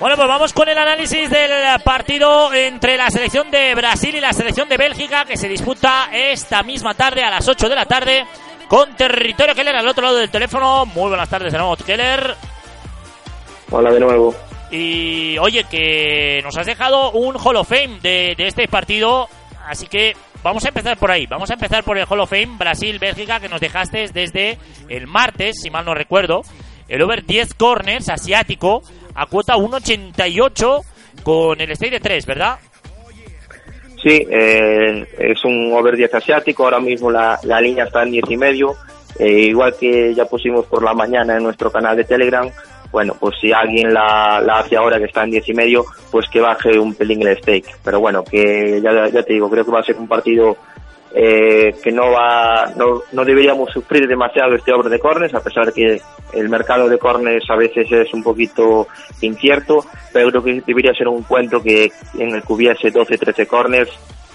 Bueno, pues vamos con el análisis del partido entre la selección de Brasil y la selección de Bélgica que se disputa esta misma tarde a las 8 de la tarde con Territorio Keller al otro lado del teléfono. Muy buenas tardes de nuevo, Keller. Hola de nuevo. Y oye, que nos has dejado un Hall of Fame de, de este partido, así que vamos a empezar por ahí. Vamos a empezar por el Hall of Fame Brasil-Bélgica que nos dejaste desde el martes, si mal no recuerdo. El over 10 corners asiático a cuota 1.88 con el stay de 3, ¿verdad? Sí, eh, es un over 10 asiático. Ahora mismo la, la línea está en 10 y medio. Eh, igual que ya pusimos por la mañana en nuestro canal de Telegram, bueno, pues si alguien la, la hace ahora que está en 10 y medio, pues que baje un pelín el stake. Pero bueno, que ya, ya te digo, creo que va a ser un partido eh, que no va, no, no deberíamos sufrir demasiado este over de corners, a pesar que el mercado de corners a veces es un poquito incierto, pero creo que debería ser un encuentro que en el que hubiese 12-13 corners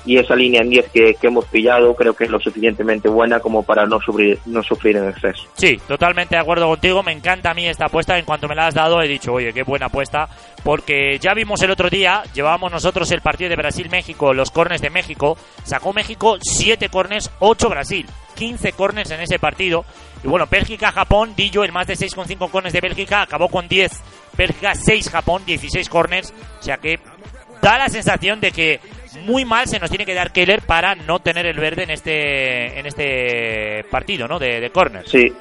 y esa línea en 10 que, que, hemos pillado creo que es lo suficientemente buena como para no sufrir, no sufrir en exceso. Sí, totalmente de acuerdo contigo. Me encanta a mí esta apuesta. En cuanto me la has dado, he dicho, oye, qué buena apuesta. Porque ya vimos el otro día, llevábamos nosotros el partido de Brasil-México, los corners de México. Sacó México 7 corners, 8 Brasil. 15 corners en ese partido. Y bueno, Bélgica-Japón, Dillo, el más de 6,5 corners de Bélgica, acabó con 10. Bélgica 6, Japón 16 corners. O sea que da la sensación de que muy mal se nos tiene que dar Keller para no tener el verde en este en este partido, ¿no? De, de corner. Sí,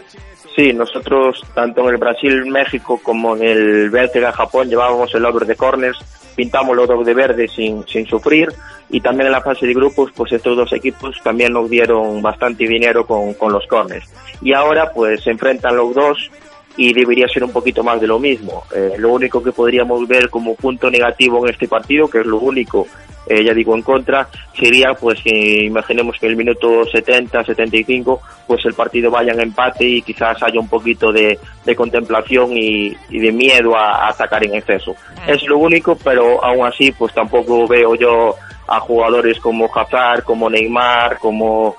sí, nosotros tanto en el Brasil-México como en el Bélgica-Japón llevábamos el over de corners, pintamos los dos de verde sin, sin sufrir y también en la fase de grupos pues estos dos equipos también nos dieron bastante dinero con, con los corners. Y ahora pues se enfrentan los dos y debería ser un poquito más de lo mismo. Eh, lo único que podríamos ver como punto negativo en este partido, que es lo único, eh, ya digo, en contra, sería pues que imaginemos que en el minuto 70, 75, pues el partido vaya en empate y quizás haya un poquito de, de contemplación y, y, de miedo a, a, atacar en exceso. Es lo único, pero aún así pues tampoco veo yo a jugadores como Hazard, como Neymar, como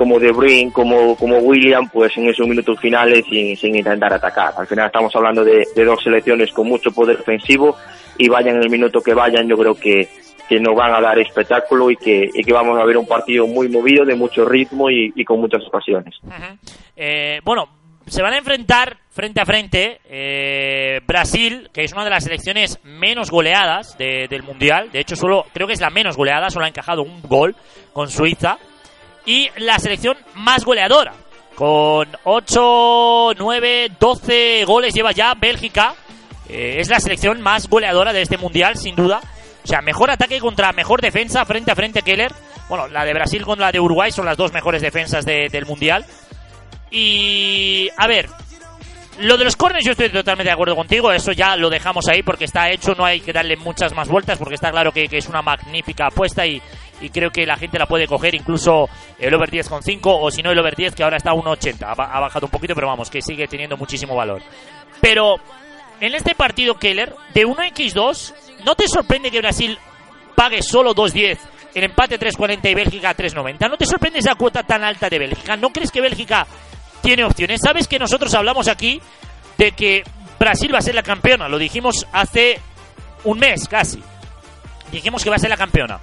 como De Bruyne, como, como William, pues en esos minutos finales sin, sin intentar atacar. Al final estamos hablando de, de, dos selecciones con mucho poder ofensivo y vayan en el minuto que vayan, yo creo que, que nos van a dar espectáculo y que, y que vamos a ver un partido muy movido, de mucho ritmo y, con muchas ocasiones. Eh, bueno, se van a enfrentar frente a frente eh, Brasil, que es una de las selecciones menos goleadas de, del Mundial. De hecho, solo creo que es la menos goleada, solo ha encajado un gol con Suiza y la selección más goleadora. Con 8, 9, 12 goles lleva ya Bélgica. Eh, es la selección más goleadora de este mundial, sin duda. O sea, mejor ataque contra mejor defensa frente a frente Keller. Bueno, la de Brasil con la de Uruguay son las dos mejores defensas de, del mundial. Y a ver, lo de los corners yo estoy totalmente de acuerdo contigo, eso ya lo dejamos ahí porque está hecho, no hay que darle muchas más vueltas porque está claro que, que es una magnífica apuesta y, y, creo que la gente la puede coger, incluso el over 10,5 o si no el over 10 que ahora está a 1,80, ha, ha bajado un poquito pero vamos, que sigue teniendo muchísimo valor. Pero en este partido Keller, de 1x2, ¿no te sorprende que Brasil pague solo 2.10 el empate 3.40 y Bélgica 3.90? ¿No te sorprende esa cuota tan alta de Bélgica? ¿No crees que Bélgica tiene opciones. Sabes que nosotros hablamos aquí de que Brasil va a ser la campeona. Lo dijimos hace un mes casi. Dijimos que va a ser la campeona.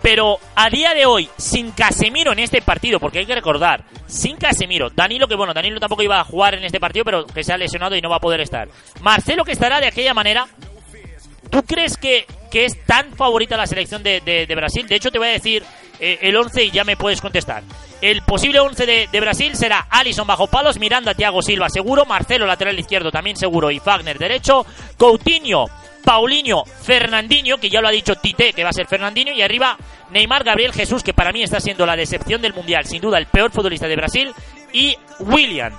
Pero a día de hoy, sin Casemiro en este partido, porque hay que recordar, sin Casemiro, Danilo, que bueno, Danilo tampoco iba a jugar en este partido, pero que se ha lesionado y no va a poder estar. Marcelo, que estará de aquella manera. ¿Tú crees que, que es tan favorita la selección de, de, de Brasil? De hecho, te voy a decir eh, el 11 y ya me puedes contestar. El posible 11 de, de, Brasil será Alison bajo palos, Miranda, Thiago Silva seguro, Marcelo lateral izquierdo también seguro y Fagner derecho, Coutinho, Paulinho, Fernandinho, que ya lo ha dicho Tite, que va a ser Fernandinho, y arriba Neymar, Gabriel Jesús, que para mí está siendo la decepción del Mundial, sin duda el peor futbolista de Brasil, y William.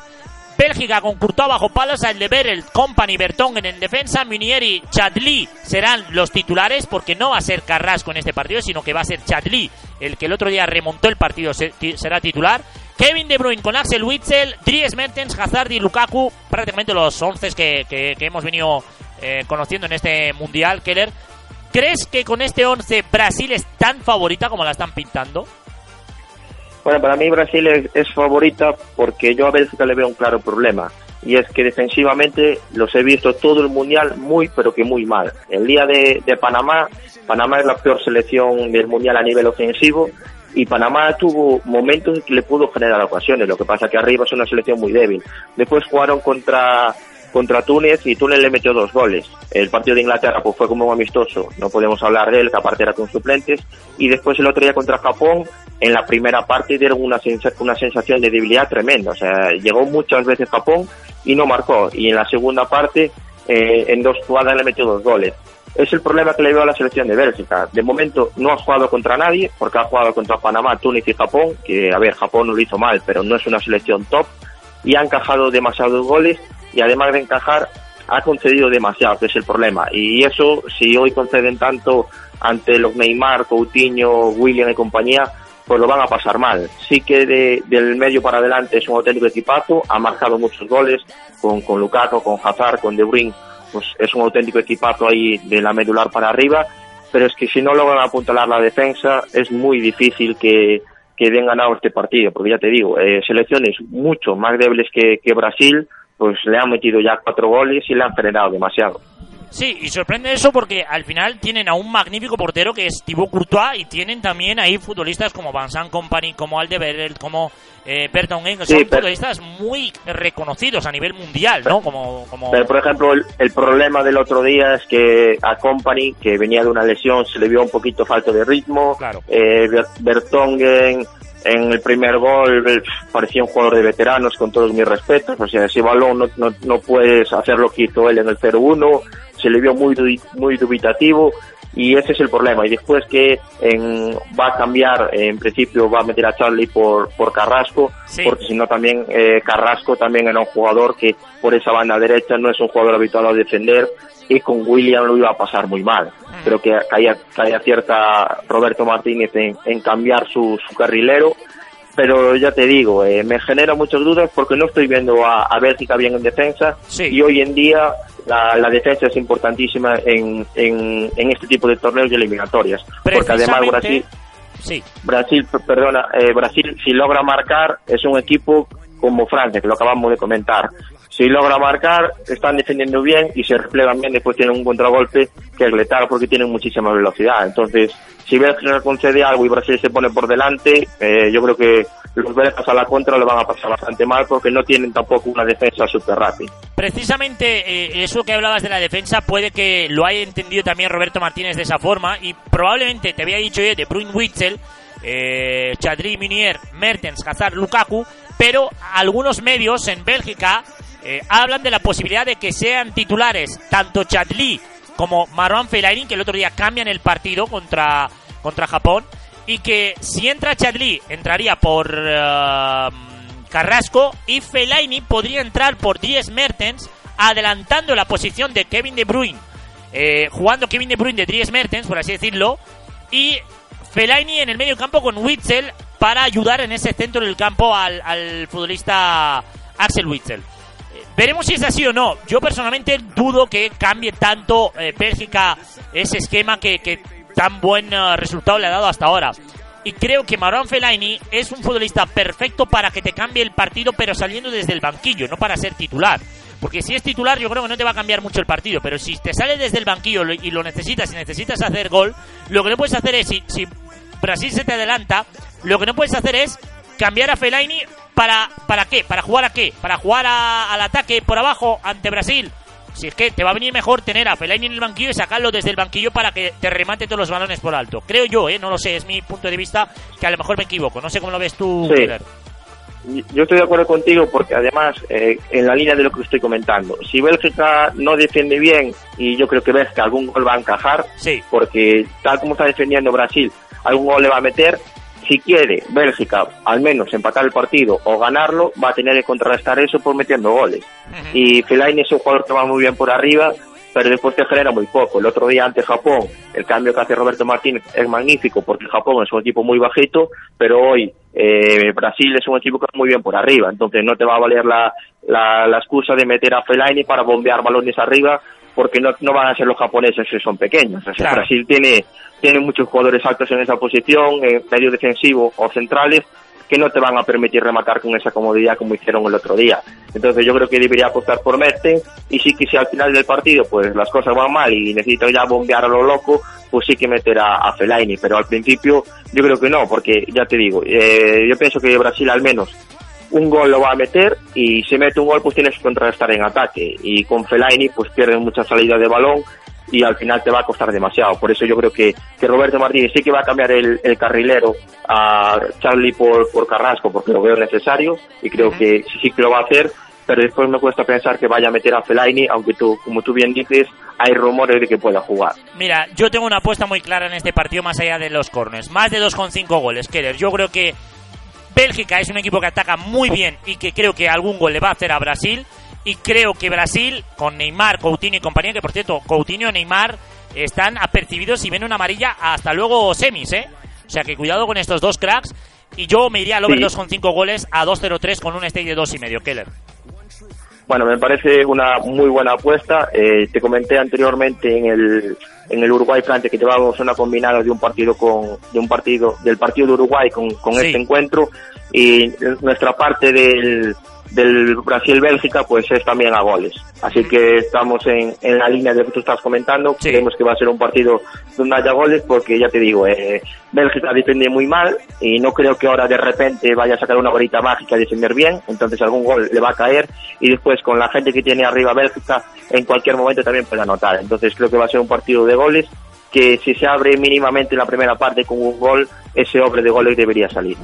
Bélgica con Courtois bajo palos, el Company, Bertongen en defensa, Munieri, Chadli serán los titulares porque no va a ser Carrasco en este partido, sino que va a ser Chadli el que el otro día remontó el partido será titular. Kevin De Bruyne con Axel Witzel, Dries Mertens, Hazard y Lukaku, prácticamente los 11 que, que, hemos venido eh, conociendo en este Mundial, Keller. ¿Crees que con este 11 Brasil es tan favorita como la están pintando? Para mí Brasil es, favorita porque yo a Bélgica le veo un claro problema y es que defensivamente los he visto todo el mundial muy pero que muy mal. El día de, de Panamá, Panamá es la peor selección del mundial a nivel ofensivo y Panamá tuvo momentos en que le pudo generar ocasiones, lo que pasa que arriba es una selección muy débil. Después jugaron contra contra Túnez y Túnez le metió dos goles. El partido de Inglaterra pues fue como un amistoso, no podemos hablar de él, que aparte era con suplentes. Y después el otro día contra Japón, en la primera parte dieron una, una sensación de debilidad tremenda. O sea, llegó muchas veces Japón y no marcó. Y en la segunda parte, eh, en dos jugadas le metió dos goles. Es el problema que le veo a la selección de Bélgica. De momento no ha jugado contra nadie, porque ha jugado contra Panamá, Túnez y Japón, que a ver, Japón no lo hizo mal, pero no es una selección top, y ha encajado demasiados goles, y además de encajar, ha concedido demasiado, que es el problema. Y eso, si hoy conceden tanto ante los Neymar, Coutinho, William y compañía, pues lo van a pasar mal. Sí que de, del medio para adelante es un auténtico equipazo, ha marcado muchos goles con, con Lukaku, con Hazard, con De Bruyne, pues es un auténtico equipazo ahí de la medular para arriba, pero es que si no logran apuntalar la defensa es muy difícil que, que den ganado este partido, porque ya te digo, eh, selecciones mucho más débiles que, que Brasil, pues le han metido ya cuatro goles y le han frenado demasiado. Sí, y sorprende eso porque al final tienen a un magnífico portero que es Thibaut Courtois y tienen también ahí futbolistas como Vincent Company, como Aldeberel, como eh, Berton que son futbolistas muy reconocidos a nivel mundial, ¿no? Como, como... Pero, por ejemplo, el, problema del otro día es que a Company, que venía de una lesión, se le vio un poquito falto de ritmo. Claro. Eh, Bertongen en el primer gol parecía un jugador de veteranos con todos mis respetos, o sea, ese balón no, no, no puedes hacer lo que hizo él en el 0-1, se le vio muy, muy dubitativo y ese es el problema. Y después que en, va a cambiar, en principio va a meter a Charlie por, por Carrasco, porque si no también eh, Carrasco también era un jugador que por esa banda derecha no es un jugador habitual a defender y con William lo iba a pasar muy mal. Mm. Creo que caía, caía cierta Roberto Martínez en, en cambiar su, su carrilero pero ya te digo, eh, me genera muchas dudas porque no estoy viendo a, a Bélgica bien en defensa y hoy en día la, defensa es importantísima en, en, este tipo de torneos y eliminatorias. Porque además Brasil, sí. Brasil, perdona, eh, Brasil si logra marcar es un equipo como Francia, que lo acabamos de comentar. Si logra marcar, están defendiendo bien y se replegan bien, después tienen un contragolpe que es letal porque tienen muchísima velocidad. Entonces, si Bélgica concede algo y Brasil se pone por delante, eh, yo creo que los belgas a la contra lo van a pasar bastante mal porque no tienen tampoco una defensa súper rápida. Precisamente eh, eso que hablabas de la defensa puede que lo haya entendido también Roberto Martínez de esa forma y probablemente te había dicho yo de Bruin Witzel, eh, Chadri Minier, Mertens, Hazard, Lukaku, pero algunos medios en Bélgica eh, hablan de la posibilidad de que sean titulares tanto Chadli como Marwan Fellaini, que el otro día cambian el partido contra, contra Japón, y que si entra Chadli, entraría por eh, Carrasco, y Fellaini podría entrar por 10 Mertens, adelantando la posición de Kevin De Bruyne, eh, jugando Kevin De Bruyne de Dries Mertens, por así decirlo, y Fellaini en el medio campo con Witzel para ayudar en ese centro del campo al futbolista Axel Witzel. Veremos si es así o no. Yo personalmente dudo que cambie tanto eh, Bélgica ese esquema que, tan buen eh, resultado le ha dado hasta ahora. Y creo que Marwan Fellaini es un futbolista perfecto para que te cambie el partido, pero saliendo desde el banquillo, no para ser titular. Porque si es titular, yo creo que no te va a cambiar mucho el partido. Pero si te sale desde el banquillo y lo necesitas, y necesitas hacer gol, lo que no puedes hacer es, si, si Brasil se te adelanta, lo que no puedes hacer es cambiar a Fellaini para, ¿para qué? ¿Para jugar a qué? ¿Para jugar al ataque por abajo ante Brasil? Si es que te va a venir mejor tener a Fellaini en el banquillo y sacarlo desde el banquillo para que te remate todos los balones por alto. Creo yo, ¿eh? No lo sé, es mi punto de vista, que a lo mejor me equivoco. No sé cómo lo ves tú, sí. Yo estoy de acuerdo contigo porque además, eh, en la línea de lo que estoy comentando, si Bélgica no defiende bien, y yo creo que ves que algún gol va a encajar, sí. porque tal como está defendiendo Brasil, algún gol le va a meter, si quiere Bélgica al menos empatar el partido o ganarlo, va a tener que contrarrestar eso por metiendo goles. Y Fellaini es un jugador que va muy bien por arriba, pero después te genera muy poco. El otro día ante Japón, el cambio que hace Roberto Martínez es magnífico porque Japón es un equipo muy bajito, pero hoy eh, Brasil es un equipo que va muy bien por arriba, entonces no te va a valer la, la, la excusa de meter a Fellaini para bombear balones arriba porque no, no van a ser los japoneses que son pequeños. O sea, Claro. Brasil tiene, tiene muchos jugadores altos en esa posición, en medio defensivo o centrales, que no te van a permitir rematar con esa comodidad como hicieron el otro día. Entonces yo creo que debería apostar por Mertens y sí que si al final del partido pues las cosas van mal y necesito ya bombear a lo loco, pues sí que meter a, a Fellaini, pero al principio yo creo que no, porque ya te digo, eh, yo pienso que Brasil al menos un gol lo va a meter y si mete un gol pues tienes que contrarrestar en ataque y con Fellaini pues pierdes mucha salida de balón y al final te va a costar demasiado. Por eso yo creo que, que Roberto Martínez sí que va a cambiar el, el carrilero a Charlie por, por Carrasco porque lo veo necesario y creo que sí, sí que lo va a hacer, pero después me cuesta pensar que vaya a meter a Fellaini, aunque tú, como tú bien dices, hay rumores de que pueda jugar. Mira, yo tengo una apuesta muy clara en este partido más allá de los corners. Más de 2,5 goles, Keller. Yo creo que Bélgica es un equipo que ataca muy bien y que creo que algún gol le va a hacer a Brasil. Y creo que Brasil, con Neymar, Coutinho y compañía, que por cierto, Coutinho y Neymar están apercibidos y ven una amarilla hasta luego semis, ¿eh? O sea que cuidado con estos dos cracks. Y yo me iría al over Sí. 2,5 goles a 2,03 con un stake de 2,5, Keller. Bueno, me parece una muy buena apuesta. Eh, te comenté anteriormente en el en el Uruguay Frente que llevábamos una combinada de un partido con de un partido del partido de Uruguay con, con Sí. este encuentro y nuestra parte del del Brasil-Bélgica pues es también a goles. Así que estamos en, en la línea de lo que tú estás comentando. Sí. Creemos que va a ser un partido donde haya goles porque ya te digo, eh, Bélgica depende muy mal y no creo que ahora de repente vaya a sacar una varita mágica y defender bien. Entonces algún gol le va a caer y después con la gente que tiene arriba Bélgica en cualquier momento también puede anotar. Entonces creo que va a ser un partido de goles que si se abre mínimamente en la primera parte con un gol, ese hombre de goles debería salir.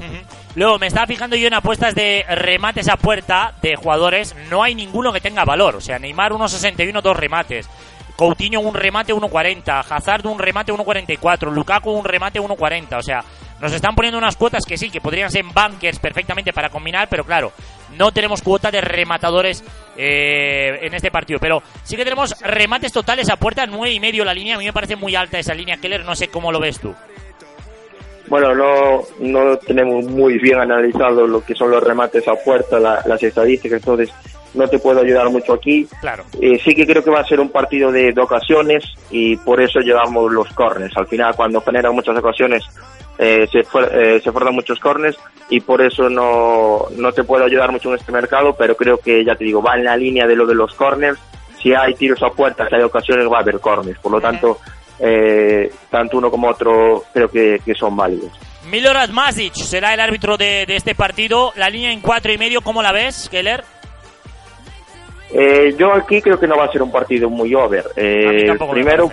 Luego, me estaba fijando yo en apuestas de remates a puerta de jugadores. No hay ninguno que tenga valor. O sea, Neymar 1.61, dos remates. Coutinho un remate 1.40. Hazard un remate 1.44. Lukaku un remate 1.40. O sea, nos están poniendo unas cuotas que sí, que podrían ser bunkers perfectamente para combinar, pero claro, no tenemos cuota de rematadores eh, en este partido. Pero sí que tenemos remates totales a puerta, nueve y medio la línea. A mí me parece muy alta esa línea, Keller. No sé cómo lo ves tú. Bueno, no, no tenemos muy bien analizado lo que son los remates a puerta, la- las estadísticas, entonces no te puedo ayudar mucho aquí. Claro. Eh, sí que creo que va a ser un partido de, de ocasiones y por eso llevamos los corners. Al final, cuando generan muchas ocasiones, eh, se, fuer- eh, se fuerzan muchos corners y por eso no, no te puedo ayudar mucho en este mercado, pero creo que, ya te digo, va en la línea de lo de los corners. Si hay tiros a puerta, si hay ocasiones, va a haber corners. Por lo tanto, eh, tanto uno como otro creo que, que son válidos. Milorad Masic será el árbitro de, de este partido. La línea en cuatro y medio, ¿cómo la ves, Keller? Eh, yo aquí creo que no va a ser un partido muy over. A mí Eh, primero.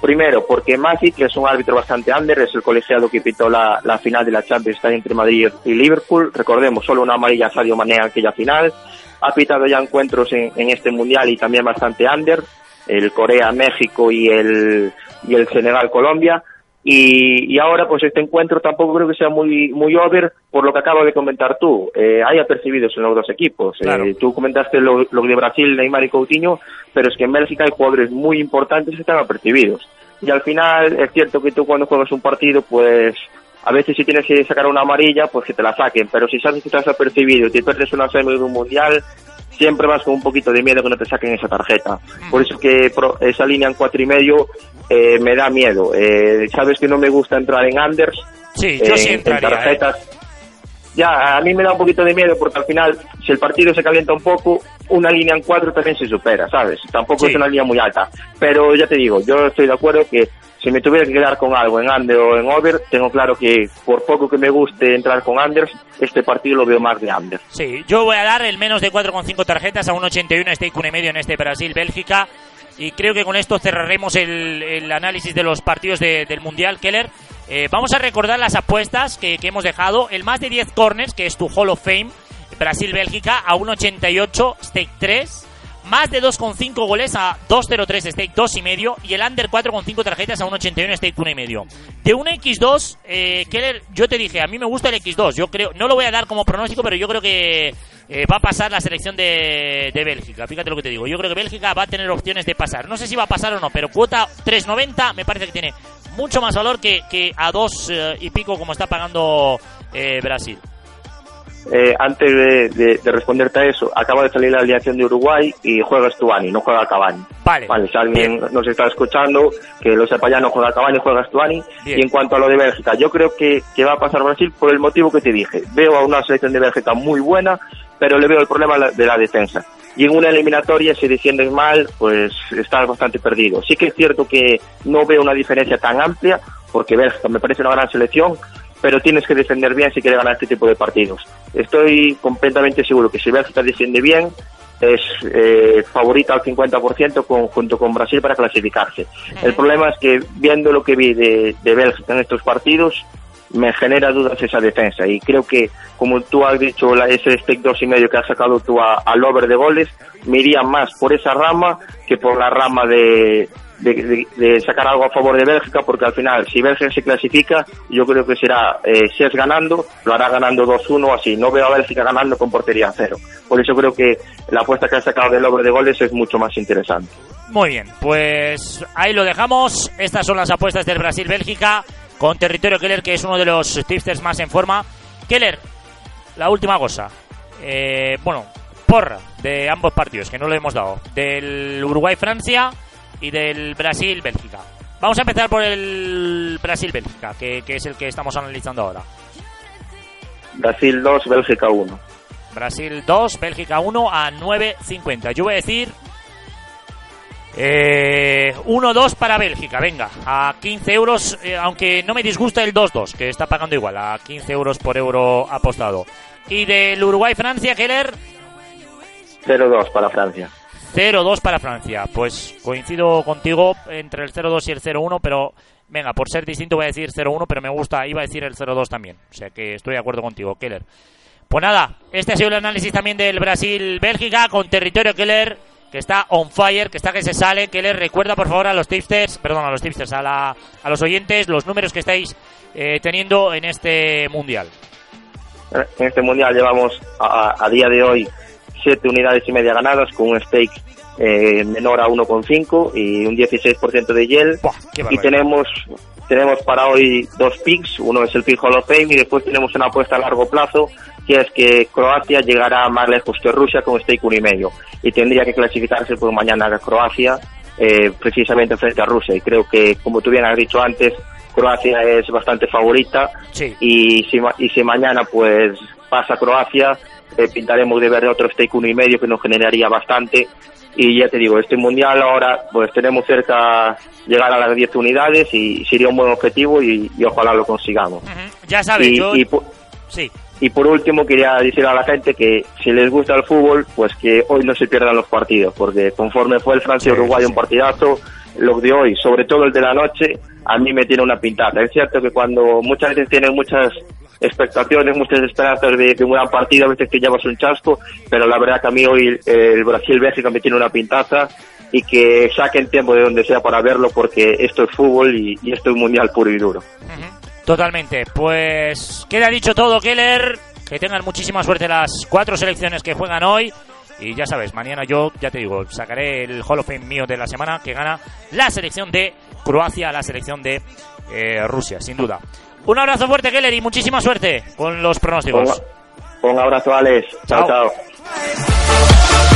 Primero, porque Masic es un árbitro bastante under, es el colegiado que pitó la, final de la Champions está entre Madrid y Liverpool. Recordemos, solo una amarilla Sadio Mané aquella final. Ha pitado ya encuentros en, en este mundial y también bastante under, el Corea-México y el, y el Senegal-Colombia. Y, y ahora, pues este encuentro tampoco creo que sea muy, muy over por lo que acabo de comentar tú. Eh, hay apercibidos en los dos equipos. Claro. Eh, tú comentaste lo, lo de Brasil, Neymar y Coutinho, pero es que en Bélgica hay jugadores muy importantes que están apercibidos. Y al final es cierto que tú cuando juegas un partido, pues a veces si tienes que sacar una amarilla, pues que te la saquen. Pero si sabes que estás apercibido y te pierdes una semi de un mundial, siempre vas con un poquito de miedo que no te saquen esa tarjeta. Por eso que pro- esa línea en cuatro y medio eh, me da miedo. Eh, sabes que no me gusta entrar en unders, Sí, yo en, sí en entraría. ¿eh? tarjetas. Ya, a mí me da un poquito de miedo porque al final, si el partido se calienta un poco, una línea en cuatro también se supera, ¿sabes? Tampoco Sí. es una línea muy alta. Pero ya te digo, yo estoy de acuerdo que si me tuviera que quedar con algo en under o en over, tengo claro que por poco que me guste entrar con unders, este partido lo veo más de under. Sí, yo voy a dar el menos de 4,5 tarjetas a un 81 stake un y medio en este Brasil-Bélgica. Y creo que con esto cerraremos el, el análisis de los partidos de- del Mundial, Keller. Eh, vamos a recordar las apuestas que, que hemos dejado. El más de 10 corners, que es tu Hall of Fame, Brasil-Bélgica, a 1,88, stake 3. más de 2,5 goles a 2.03 stake 2,5 y el under 4,5 tarjetas a 1,81 stake 1,5. De un X2, eh, Keller, yo te dije, a mí me gusta el X2. Yo creo, no lo voy a dar como pronóstico, pero yo creo que eh, va a pasar la selección de, de Bélgica. Fíjate lo que te digo. Yo creo que Bélgica va a tener opciones de pasar. No sé si va a pasar o no, pero cuota 3,90 me parece que tiene mucho más valor que, que a 2 eh, y pico como está pagando eh, Brasil. Eh, antes de, de, de, responderte a eso, acaba de salir la alineación de Uruguay y juega Stuani, no juega Cavani. Vale. Vale, si alguien Bien. nos está escuchando, que lo sepa ya, no juega Cavani, juega Stuani. Bien. Y en cuanto a lo de Bélgica, yo creo que, que va a pasar Brasil por el motivo que te dije. Veo a una selección de Bélgica muy buena, pero le veo el problema de la defensa. Y en una eliminatoria, si defiendes mal, pues estás bastante perdido. Sí que es cierto que no veo una diferencia tan amplia, porque Bélgica me parece una gran selección, pero tienes que defender bien si quieres ganar este tipo de partidos. Estoy completamente seguro que si Bélgica defiende bien, es eh, favorita al 50% con, junto con Brasil para clasificarse. El problema es que viendo lo que vi de, de Bélgica en estos partidos, me genera dudas esa defensa y creo que como tú has dicho la, ese stake dos y medio que has sacado tú a, al over de goles me iría más por esa rama que por la rama de, de, de, de, sacar algo a favor de Bélgica porque al final si Bélgica se clasifica yo creo que será eh, si es ganando lo hará ganando 2-1 así no veo a Bélgica ganando con portería cero por eso creo que la apuesta que has sacado del over de goles es mucho más interesante muy bien pues ahí lo dejamos estas son las apuestas del Brasil-Bélgica con Territorio Keller, que es uno de los tipsters más en forma. Keller, la última cosa. Eh, bueno, porra de ambos partidos, que no lo hemos dado. Del Uruguay-Francia y del Brasil-Bélgica. Vamos a empezar por el Brasil-Bélgica, que, que, es el que estamos analizando ahora. Brasil 2, Bélgica 1. Brasil 2, Bélgica 1 a 9.50. Yo voy a decir eh, 1-2 para Bélgica, venga, a 15 euros, eh, aunque no me disgusta el 2-2, que está pagando igual, a 15 euros por euro apostado. Y del Uruguay-Francia, Keller. 0-2 para Francia. 0-2 para Francia. Pues coincido contigo entre el 0-2 y el 0-1, pero venga, por ser distinto voy a decir 0-1, pero me gusta, iba a decir el 0-2 también. O sea que estoy de acuerdo contigo, Keller. Pues nada, este ha sido el análisis también del Brasil-Bélgica con territorio Keller que está on fire, que está que se sale, les recuerda por favor a los tipsters, perdón, a los tipsters, a, la, a los oyentes, los números que estáis eh, teniendo en este mundial. En este mundial llevamos a día de hoy siete unidades y media ganadas con un stake eh, menor a 1,5 y un 16% de. Buah, y tenemos tenemos para hoy dos picks, uno es el pick Hall of Fame y después tenemos una apuesta a largo plazo que es que Croacia llegará más lejos que Rusia con stake uno y medio. Y tendría que clasificarse por mañana a Croacia eh, precisamente frente a Rusia. Y creo que como tú bien has dicho antes Croacia es bastante favorita. Sí. y, si, y si mañana pues pasa Croacia eh, pintaremos de ver otro stake uno y medio que nos generaría bastante y ya te digo, este mundial ahora pues tenemos cerca llegar a las 10 unidades y sería un buen objetivo y, y ojalá lo consigamos. Uh -huh. Ya sabes, y, yo... y, por, sí. y por último quería decir a la gente que si les gusta el fútbol, pues que hoy no se pierdan los partidos, porque conforme fue el Francia-Uruguay sí, sí. un partidazo, lo de hoy, sobre todo el de la noche, a mí me tiene una pintada. Es cierto que cuando muchas veces tienen muchas expectaciones, muchas esperanzas de, de un gran partido, a veces que llevas un chasco, pero la verdad que a mí hoy el Brasil-Bélgica me tiene una pintaza y que saquen tiempo de donde sea para verlo porque esto es fútbol y, esto es mundial puro y duro. Totalmente. Pues queda dicho todo, Keller. Que tengan muchísima suerte las cuatro selecciones que juegan hoy. Y ya sabes, mañana yo, ya te digo, sacaré el Hall of Fame mío de la semana que gana la selección de Croacia, la selección de eh, Rusia, sin duda. Un abrazo fuerte, Keller, y muchísima suerte con los pronósticos. Un, un abrazo, Alex. chao. chao. chao.